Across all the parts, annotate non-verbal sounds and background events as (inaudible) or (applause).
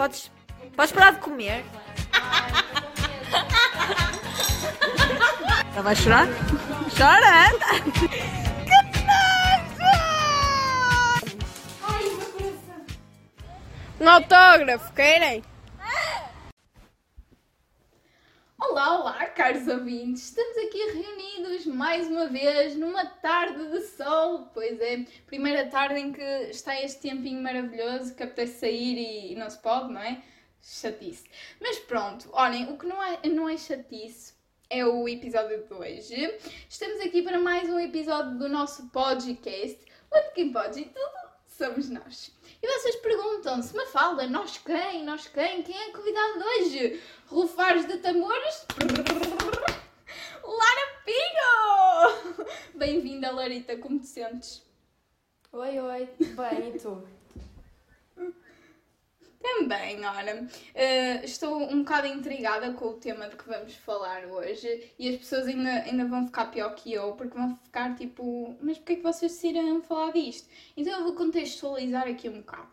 Podes, podes parar de comer? (laughs) Ela vai chorar? Chora! Que nojo! Um autógrafo, querem? Caros ouvintes! Estamos aqui reunidos mais uma vez numa tarde de sol. Pois é, primeira tarde em que está este tempinho maravilhoso que apetece sair e, não se pode, não é? Chatice. Mas pronto, olhem, o que não é, não é chatice é o episódio de hoje. Estamos aqui para mais um episódio do nosso podcast, onde quem pode e tudo somos nós. E vocês perguntam-se, Mafalda, nós quem? Nós quem? Quem é convidado hoje? Rufares de tambores? Lara Pinho! Bem-vinda, Larita, como te sentes? Oi, oi, bem, e tu? Também, ora, eh, estou um bocado intrigada com o tema de que vamos falar hoje e as pessoas ainda, ainda vão ficar pior que eu porque vão ficar tipo, mas porquê é que vocês decidiram falar disto? Então eu vou contextualizar aqui um bocado.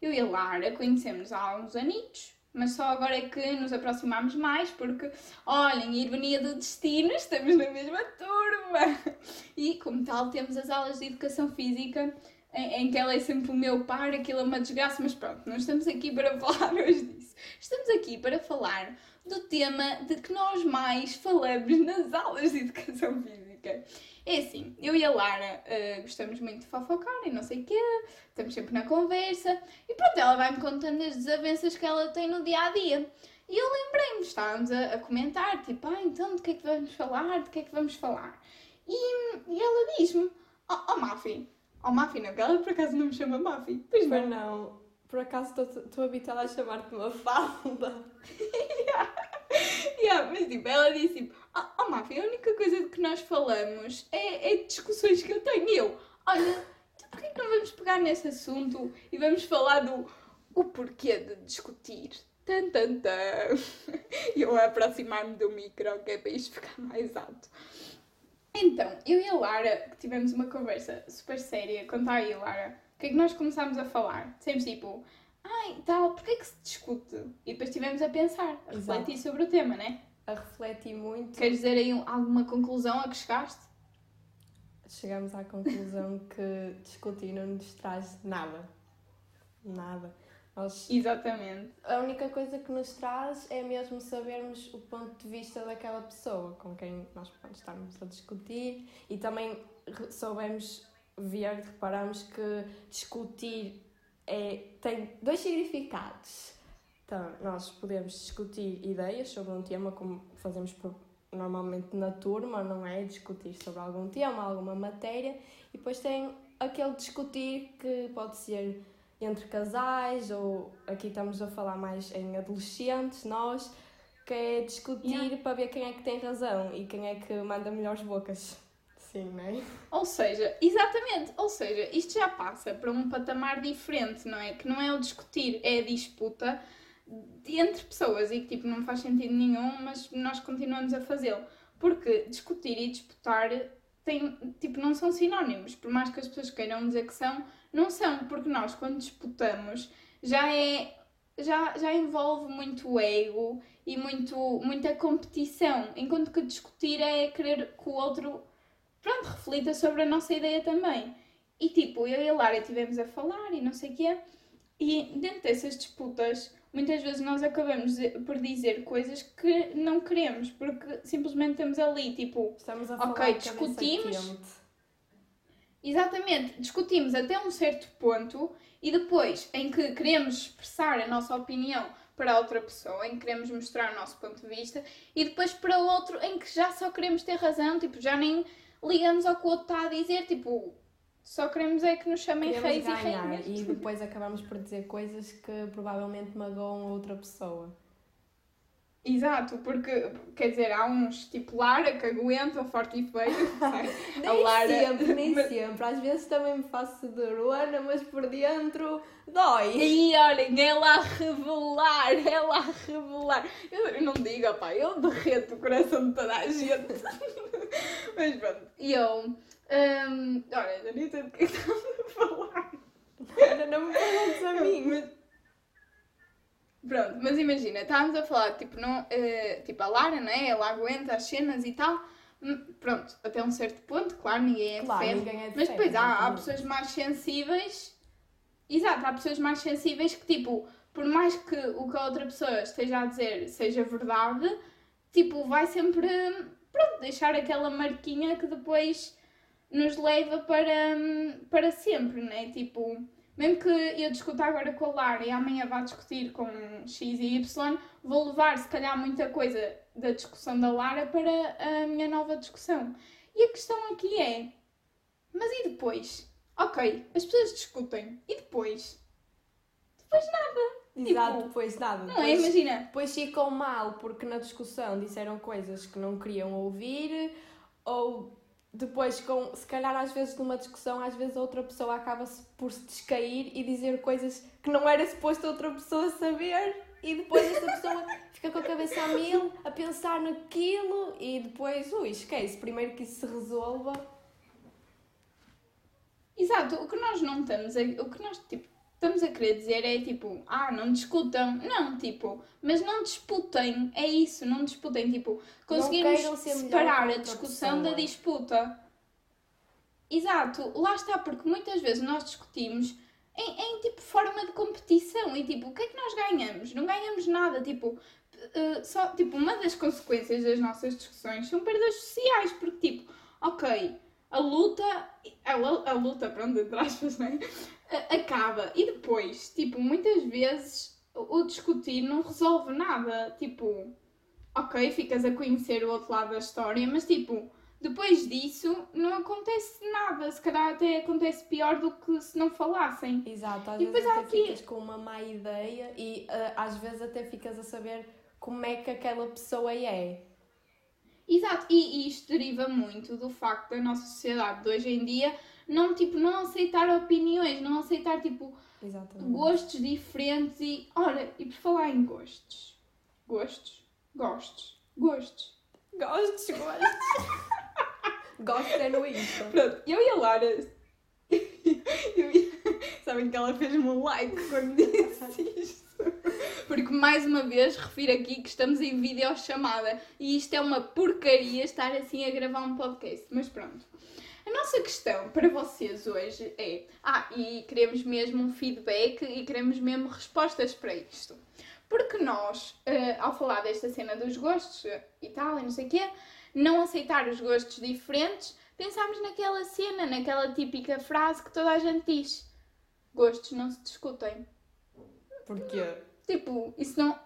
Eu e a Lara conhecemos há uns anitos, mas só agora é que nos aproximamos mais porque, olhem, ironia do destino, estamos na mesma turma! (laughs) E como tal temos as aulas de educação física em, em, que ela é sempre o meu par, aquilo é uma desgraça, mas pronto, não estamos aqui para (laughs) falar hoje disso. Estamos aqui para falar do tema de que nós mais falamos nas aulas de educação física. É assim, eu e a Lara uh, gostamos muito de fofocar e não sei o quê, estamos sempre na conversa e pronto, ela vai-me contando as desavenças que ela tem no dia a dia. E eu lembrei-me, estávamos a, a, comentar, tipo, ah, então de que é que vamos falar, de que é que vamos falar? E, e ela diz-me, oh, oh Mafi, Oh, Mafi, não, ela por acaso não me chama Mafi. Pois não. não. Por acaso estou habituada a chamar-te uma falda. yeah. (laughs) yeah, mas tipo, ela disse tipo, oh, oh Mafi, a única coisa de que nós falamos é, é discussões que eu tenho. E eu, olha, então porquê que não vamos pegar nesse assunto e vamos falar do o porquê de discutir? Tan, tan, tan. (laughs) E eu a aproximar-me do micro, que é para isto ficar mais alto. Então, eu e a Lara tivemos uma conversa super séria. Conta aí, Lara. O que é que nós começámos a falar? Sempre tipo, ai, tal, porquê é que se discute? E depois estivemos a pensar, a refletir Exato. sobre o tema, né? A refletir muito. Queres dizer aí alguma conclusão a que chegaste? Chegamos à conclusão que discutir não nos traz nada. Nada. Nós, Exatamente. A única coisa que nos traz é mesmo sabermos o ponto de vista daquela pessoa com quem nós podemos estarmos a discutir e também soubemos ver, reparamos que discutir é, tem dois significados. Então, nós podemos discutir ideias sobre um tema, como fazemos normalmente na turma, não é? Discutir sobre algum tema, alguma matéria, e depois tem aquele discutir que pode ser entre casais, ou aqui estamos a falar mais em adolescentes, nós, que é discutir yeah. para ver quem é que tem razão e quem é que manda melhores bocas. Sim, não é? Ou seja, exatamente, ou seja, isto já passa para um patamar diferente, não é? Que não é o discutir, é a disputa entre pessoas e que tipo não faz sentido nenhum, mas nós continuamos a fazê-lo. Porque discutir e disputar tem, tipo, não são sinónimos, por mais que as pessoas queiram dizer que são, não são, porque nós quando disputamos já é já, já envolve muito ego e muito, muita competição, enquanto que discutir é querer que o outro pronto, reflita sobre a nossa ideia também. E tipo, eu e a Lara estivemos a falar e não sei o quê, e dentro dessas disputas muitas vezes nós acabamos por dizer coisas que não queremos, porque simplesmente estamos ali, tipo, Estamos a falar ok, discutimos. Exatamente, discutimos até um certo ponto e depois em que queremos expressar a nossa opinião para outra pessoa, em que queremos mostrar o nosso ponto de vista, e depois para outro em que já só queremos ter razão, tipo, já nem ligamos ao que o outro está a dizer, tipo, só queremos é que nos chamem queremos reis e rainhas. E depois acabamos por dizer coisas que provavelmente magoam outra pessoa. Exato, porque quer dizer, há uns tipo Lara que aguentam forte e feio. (laughs) nem a Lara... sempre, nem mas... sempre. Às vezes também me faço de ruana, mas por dentro dói. E olhem, ela a revelar, ela a revelar. Eu, eu não digo, pá, eu derreto o coração de toda a gente. (laughs) mas pronto, e eu um, olha, eu nem sei do que é estamos a falar. Ainda não me perguntes a mim. Mas... Pronto, mas imagina, estávamos a falar, tipo, não, eh, tipo, a Lara, né? Ela aguenta as cenas e tal. Hum, Pronto, até um certo ponto, claro, ninguém é de Claro, ferro. ninguém é de Mas ferro, depois há, há pessoas mais sensíveis. Exato, há pessoas mais sensíveis que, tipo, por mais que o que a outra pessoa esteja a dizer seja verdade, tipo, vai sempre, pronto, deixar aquela marquinha que depois nos leva para, para sempre, né? Tipo, mesmo que eu discuta agora com a Lara e amanhã vá discutir com X e Y, vou levar, se calhar, muita coisa da discussão da Lara para a minha nova discussão. E a questão aqui é: mas e depois? Ok, as pessoas discutem. E depois? Depois nada. Exato, Tipo, depois nada. Não é? Depois- Imagina. Depois ficam mal porque na discussão disseram coisas que não queriam ouvir, ou depois, com, se calhar às vezes numa discussão, às vezes outra pessoa acaba-se por se descair e dizer coisas que não era suposto outra pessoa saber, e depois essa pessoa fica com a cabeça a mil, a pensar naquilo, e depois, ui, esquece, primeiro que isso se resolva. Exato, o que nós não estamos a, o que nós tipo, estamos a querer dizer é tipo, ah, não discutam. Não, tipo, mas não disputem, é isso, não disputem, tipo, melhor separar a discussão da disputa. Exato, lá está, porque muitas vezes nós discutimos em, em tipo forma de competição e tipo, o que é que nós ganhamos? Não ganhamos nada, tipo, eh, só, tipo, uma das consequências das nossas discussões são perdas sociais, porque tipo, ok, a luta, a, a luta, pronto, entre aspas, né? Acaba. E depois, tipo, muitas vezes o discutir não resolve nada. Tipo, ok, ficas a conhecer o outro lado da história, mas tipo, depois disso não acontece nada. Se calhar até acontece pior do que se não falassem. Exato, às E vezes até aqui- ficas com uma má ideia e ah, às vezes até ficas a saber como é que aquela pessoa é. Exato, e, e isto deriva muito do facto da nossa sociedade de hoje em dia não, tipo, não aceitar opiniões, não aceitar, tipo, Exatamente. gostos diferentes e... Ora, e por falar em gostos. Gostos? Gostos. Gostos. Gostos, gostos. Gosto é no Insta. Pronto, eu e a Lara... (laughs) e- Sabem que ela fez-me um like quando (laughs) disse isto. Porque, mais uma vez, refiro aqui que estamos em videochamada e isto é uma porcaria estar assim a gravar um podcast. Mas pronto. A nossa questão para vocês hoje é. Ah, e queremos mesmo um feedback e queremos mesmo respostas para isto. Porque nós, eh, ao falar desta cena dos gostos e tal, e não sei o quê, não aceitar os gostos diferentes, pensámos naquela cena, naquela típica frase que toda a gente diz: Gostos não se discutem. Porquê? Tipo, isso não.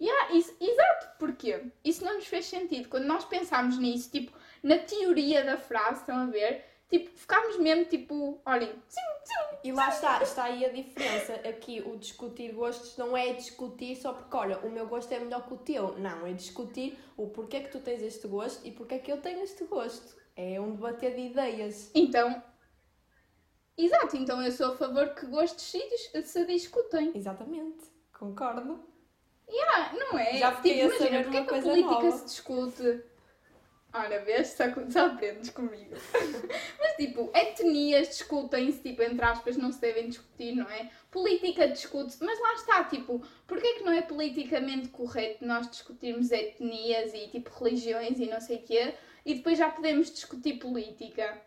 Yeah, isso, exato, porquê? Isso não nos fez sentido. Quando nós pensámos nisso, tipo, na teoria da frase, estão a ver? Tipo, ficámos mesmo tipo, olhem, sim, sim, E lá está, está aí a diferença. Aqui o discutir gostos não é discutir só porque, olha, o meu gosto é melhor que o teu. Não, é discutir o porquê que tu tens este gosto e porquê que eu tenho este gosto. É um debater de ideias. Então, exato, então eu sou a favor que gostos se, dis- se discutem. Exatamente, concordo. Ah, não é? Já fiquei a tipo, imagina, saber porque é que a coisa política nova. se discute? Ora, vês, só, só aprendes comigo. (laughs) Mas, tipo, etnias discutem-se, tipo, entre aspas, não se devem discutir, não é? Política discute-se, mas lá está, tipo, porquê que não é politicamente correto nós discutirmos etnias e, tipo, religiões e não sei o quê, e depois já podemos discutir política?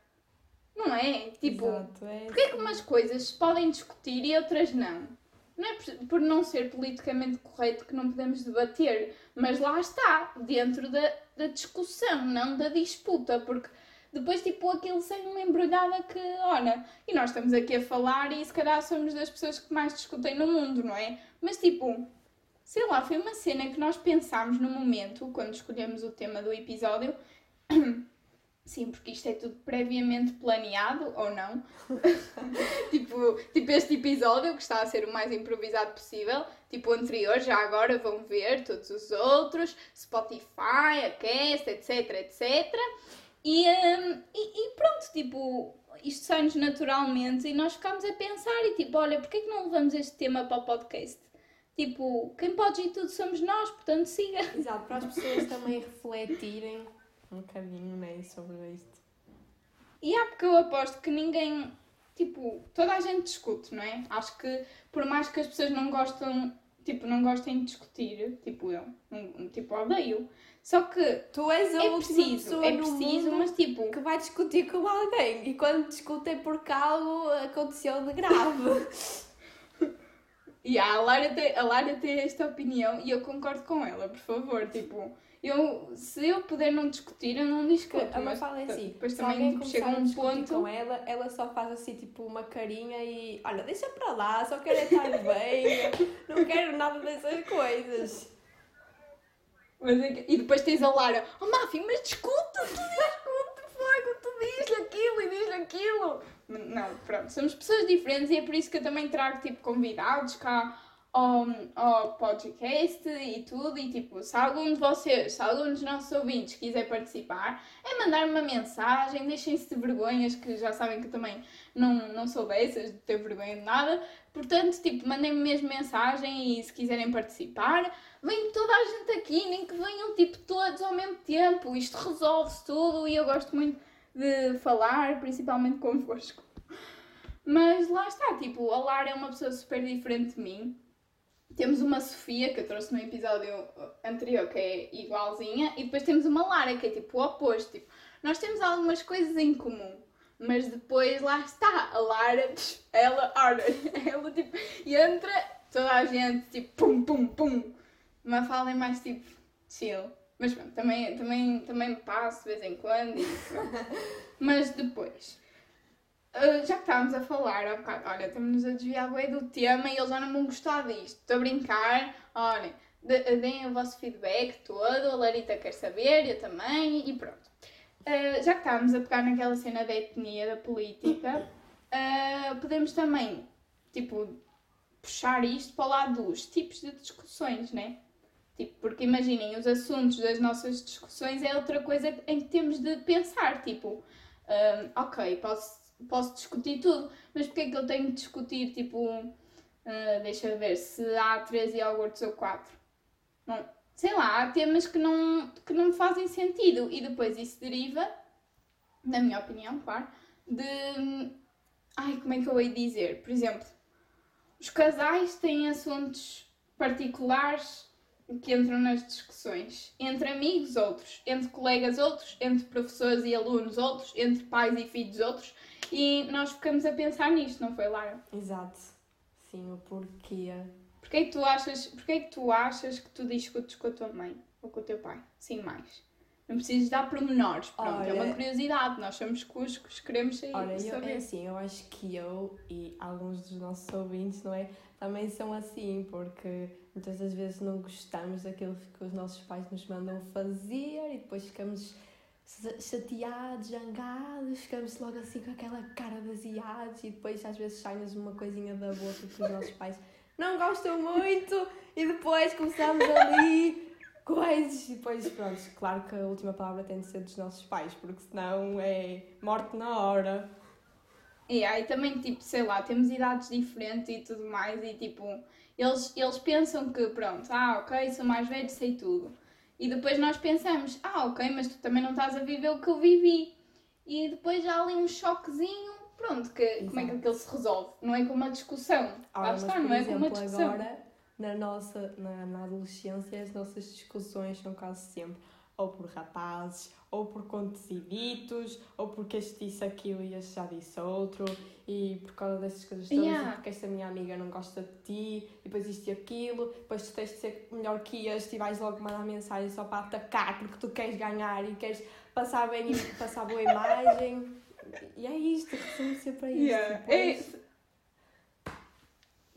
Não é? Tipo, Exato, é Porquê que umas coisas se podem discutir e outras não? Não é por- por não ser politicamente correto que não podemos debater, mas lá está, dentro da, da discussão, não da disputa, porque depois, tipo, aquilo sai uma embrulhada que, olha, e nós estamos aqui a falar e se calhar somos das pessoas que mais discutem no mundo, não é? Mas, tipo, sei lá, foi uma cena que nós pensámos no momento, quando escolhemos o tema do episódio. (clears throat) Sim, porque isto é tudo previamente planeado, ou não? (laughs) tipo, tipo este episódio, que está a ser o mais improvisado possível. Tipo o anterior, já agora vão ver todos os outros. Spotify, a Cast, etc, etc. E, hum, e, e pronto, tipo, isto sai-nos naturalmente e nós ficámos a pensar e tipo, olha, porquê que não levamos este tema para o podcast? Tipo, quem pode ir tudo somos nós, portanto siga. Exato, para as pessoas também refletirem um bocadinho né, sobre isto. E há porque eu aposto que ninguém, tipo, toda a gente discute, não é? Acho que por mais que as pessoas não gostam, tipo, não gostem de discutir, tipo eu, não- tipo, odeio. Só que Tu és a é última preciso, pessoa é preciso, mas tipo, que vai discutir com alguém e quando discutem porque algo aconteceu de grave. Yeah, (laughs) a, Lara tem, a Lara tem esta opinião e eu concordo com ela, por favor. Tipo, eu, se eu puder não discutir, eu não discuto. a Mafalda é assim, depois também tipo, chega um ponto. com ela, ela só faz assim tipo uma carinha e olha, deixa para lá, só quero é estar (laughs) bem, não quero nada dessas coisas. Mas é e depois tens a Lara, oh Mafi, mas discuta, tu discute, fogo, tu diz-lhe aquilo e diz-lhe aquilo. Não, pronto, somos pessoas diferentes e é por isso que eu também trago tipo convidados cá ao, ao podcast e tudo. E tipo, se algum de vocês, se algum dos nossos ouvintes quiser participar, é mandar uma mensagem, deixem-se de vergonhas, que já sabem que eu também não, não sou dessas, de ter vergonha de nada. Portanto, tipo, mandem-me mesmo mensagem e se quiserem participar, vem toda a gente aqui, nem que venham tipo todos ao mesmo tempo. Isto resolve-se tudo e eu gosto muito de falar, principalmente convosco. Mas lá está, tipo, a Lara é uma pessoa super diferente de mim. Temos uma Sofia, que eu trouxe no episódio anterior, que é igualzinha, e depois temos uma Lara, que é tipo o oposto. Tipo, nós temos algumas coisas em comum, mas depois lá está, a Lara, (laughs) ela, (laughs) ela tipo, entra, toda a gente tipo, pum, pum, pum. Uma fala é mais tipo, chill. Mas pronto, também, também, também passo de vez em quando e. (laughs) Mas depois, ah, já que estávamos a falar há bocado, olha, estamos a desviar bem do tema e eles já não vão gostar disto. Estou a brincar, olhem, de- deem o vosso feedback todo, a Larita quer saber, eu também, e pronto. Ah, já que estávamos a pegar naquela cena da etnia, da política, ah, podemos também, tipo, puxar isto para o lado dos tipos de discussões, né? Tipo, porque imaginem, os assuntos das nossas discussões é outra coisa em que temos de pensar, tipo, ok, posso, posso discutir tudo, mas porque é que eu tenho de discutir, tipo, ah, deixa ver, se há 13 iogurtes ou 4? Não, sei lá, há temas que não, que não fazem sentido e depois isso deriva, na minha opinião, claro, de. Ai, como é que eu hei dizer? Por exemplo, os casais têm assuntos particulares que entram nas discussões. Entre amigos, outros. Entre colegas, outros. Entre professores e alunos, outros. Entre pais e filhos, outros. E nós ficamos a pensar nisto, não foi, Lara? Exato. Sim, o porquê. Porquê é que tu achas, porquê que, tu achas que tu discutes com a tua mãe ou com o teu pai? Sim, mais. Não precisas dar pormenores, pronto, é uma curiosidade, nós somos cuscos, queremos sair, Olha, eu, saber. é assim, eu acho que eu e alguns dos nossos ouvintes, não é? Também são assim, porque muitas das vezes não gostamos daquilo que os nossos pais nos mandam fazer e depois ficamos chateados, zangados, ficamos logo assim com aquela cara de asiados e depois às vezes sai-nos uma coisinha da boca que os nossos pais não gostam muito e depois começamos ali (laughs) coisas e depois pronto, claro que a última palavra tem de ser dos nossos pais, porque senão é morte na hora. E aí também, tipo, sei lá, temos idades diferentes e tudo mais, e tipo, eles, eles pensam que, pronto, ah, ok, sou mais velho, sei tudo. E depois nós pensamos, ah, ok, mas tu também não estás a viver o que eu vivi. E depois há ali um choquezinho, pronto, que, como é que aquilo se resolve? Não é com uma discussão. Lá Ora, mas, está, não é com uma discussão. agora, na nossa na, na adolescência, as nossas discussões são quase sempre ou por rapazes, ou por contos e ditos, ou porque este disse aquilo e este já disse outro, e por causa dessas coisas todas, Yeah. e porque esta minha amiga não gosta de ti, e depois isto e aquilo, depois tu tens de ser melhor que este e vais logo mandar mensagem só para atacar porque tu queres ganhar e queres passar bem e passar boa imagem. E é isto, resume sempre a isto. Yeah. Depois- É-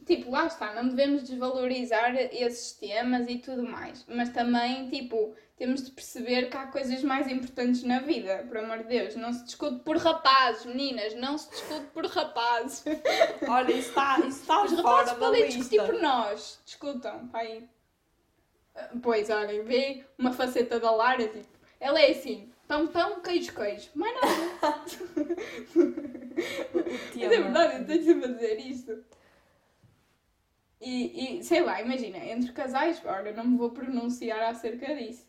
Tipo, lá está, não devemos desvalorizar esses temas e tudo mais. Mas também, tipo, temos de perceber que há coisas mais importantes na vida, por amor de Deus. Não se discute por rapazes, meninas, não se discute por rapazes. (laughs) Olha, isso está, isso está Os rapazes podem discutir por nós. Discutam, pai. Pois, olhem, vê uma faceta da Lara, tipo, ela é assim, pão, pão, queijo, queijo. Mas não, (laughs) O Mas é verdade, eu tenho sempre a dizer isto. E, e, sei lá, imagina, entre casais, olha, não me vou pronunciar acerca disso.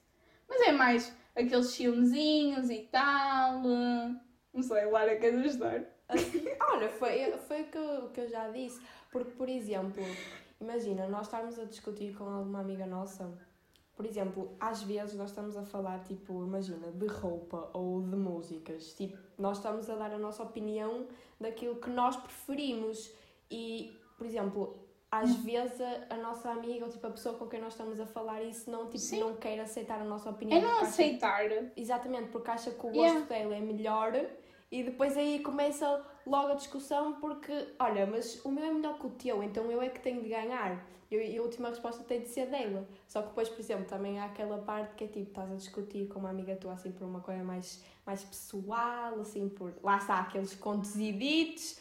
Mas é mais aqueles filmezinhos e tal. eh, Não sei, Lara, queres ajudar? Olha, foi, foi o que, eu, que eu já disse. Porque, por exemplo, imagina, nós estarmos a discutir com alguma amiga nossa, por exemplo, às vezes nós estamos a falar, tipo, imagina, de roupa ou de músicas. Tipo, nós estamos a dar a nossa opinião daquilo que nós preferimos. E, por exemplo, às Hum. vezes a, a nossa amiga ou tipo, a pessoa com quem nós estamos a falar isso não, tipo, Sim. não quer aceitar a nossa opinião. É não acha- aceitar. Exatamente, porque acha que o gosto Yeah. dela é melhor e depois aí começa logo a discussão porque, olha, mas o meu é melhor que o teu, então eu é que tenho de ganhar. Eu- E a última resposta tem de ser dela. Só que depois, por exemplo, também há aquela parte que é tipo, estás a discutir com uma amiga tua assim por uma coisa mais, mais pessoal, assim por. Lá está, aqueles contos e ditos.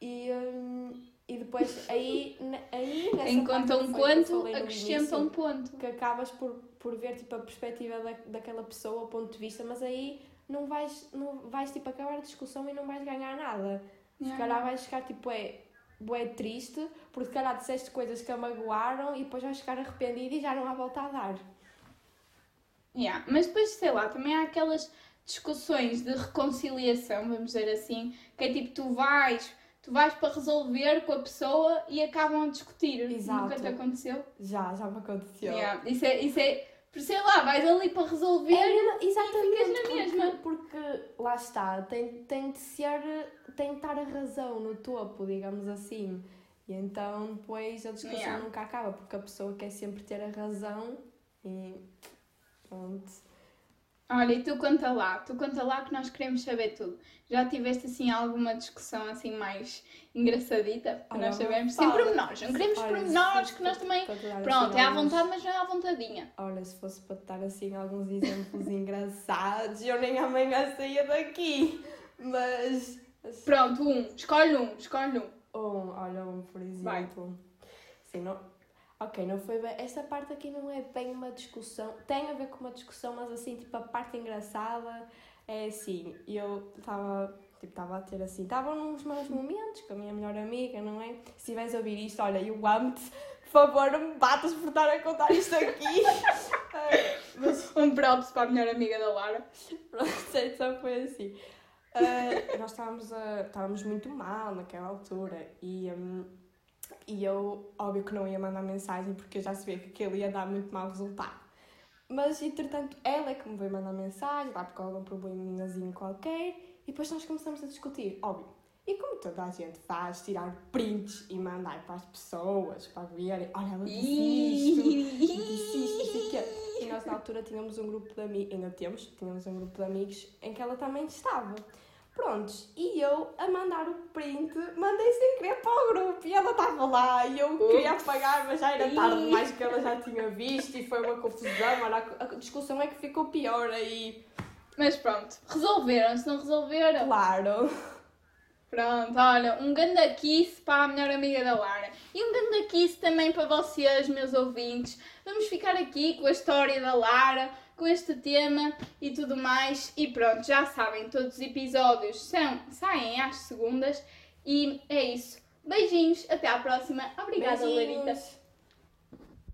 E, hum, e depois aí, aí nessa Enquanto parte um quanto, falei no acrescenta início, um ponto. que acabas por, por ver tipo, a perspectiva da, daquela pessoa, o ponto de vista, mas aí não vais, não vais tipo, acabar a discussão e não vais ganhar nada. Se calhar vais ficar tipo, é, bué triste, porque se calhar disseste coisas que a magoaram e depois vais ficar arrependido e já não há volta a dar. Yeah. Mas depois, sei lá, também há aquelas discussões de reconciliação, vamos dizer assim, que é tipo, tu vais, tu vais para resolver com a pessoa e acabam a discutir. Exato. Nunca te aconteceu? Já, já me aconteceu. Yeah. Isso é, isso é, por sei lá, vais ali para resolver. É, exatamente, ficas na porque, mesma. porque lá está, tem, tem de ser, tem de estar a razão no topo, digamos assim. E então depois a discussão Yeah. nunca acaba, porque a pessoa quer sempre ter a razão e pronto. Olha, e tu conta lá, tu conta lá que nós queremos saber tudo. Já tiveste assim alguma discussão assim mais engraçadita? Olha, nós sabermos. fala. Sem pormenores, não queremos Olha, pormenores, que nós também. Pronto, assim é à vontade, mas não é à vontadinha. Olha, se fosse para dar assim alguns exemplos engraçados, eu nem amanhã saía daqui. Mas. assim, Pronto, um, escolhe um, escolhe um. Um, olha, um, por Vai. exemplo. Sim, não... Ok, não foi bem. Esta parte aqui não é bem uma discussão. Tem a ver com uma discussão, mas assim, tipo, a parte engraçada é assim. Eu estava. Tipo, estava a ter assim. Estava nos meus momentos com a minha melhor amiga, não é? Se vais ouvir isto, olha, eu amo-te. Por favor, não me batas por estar a contar isto aqui. (laughs) Ah, mas Um props para a melhor amiga da Lara. Pronto, (laughs) então foi assim. Ah, nós estávamos, a, estávamos muito mal naquela altura e, hum, e eu, óbvio que não ia mandar mensagem porque eu já sabia que aquilo ia dar muito mau resultado. Mas, entretanto, ela é que me veio mandar mensagem, lá por algum probleminhazinho qualquer, e depois nós começamos a discutir, óbvio. E como toda a gente faz, tirar prints e mandar para as pessoas, para verem, olha, ela disse isto, disse isto. E nós na altura tínhamos um grupo de amigos, ainda temos, tínhamos um grupo de amigos em que ela também estava. Prontos, e eu a mandar o print, mandei sem querer para o grupo e ela estava lá e eu queria apagar, mas já era tarde demais que ela já tinha visto e foi uma confusão. Olha, a a discussão é que ficou pior aí. Mas pronto, resolveram, se não resolveram. Claro. Pronto, olha, um ganda kiss para a melhor amiga da Lara. E um ganda kiss também para vocês, meus ouvintes. Vamos ficar aqui com a história da Lara, com este tema e tudo mais. E pronto, já sabem, todos os episódios são, saem às segundas. E é isso. Beijinhos, até à próxima. Obrigada. Beijinhos.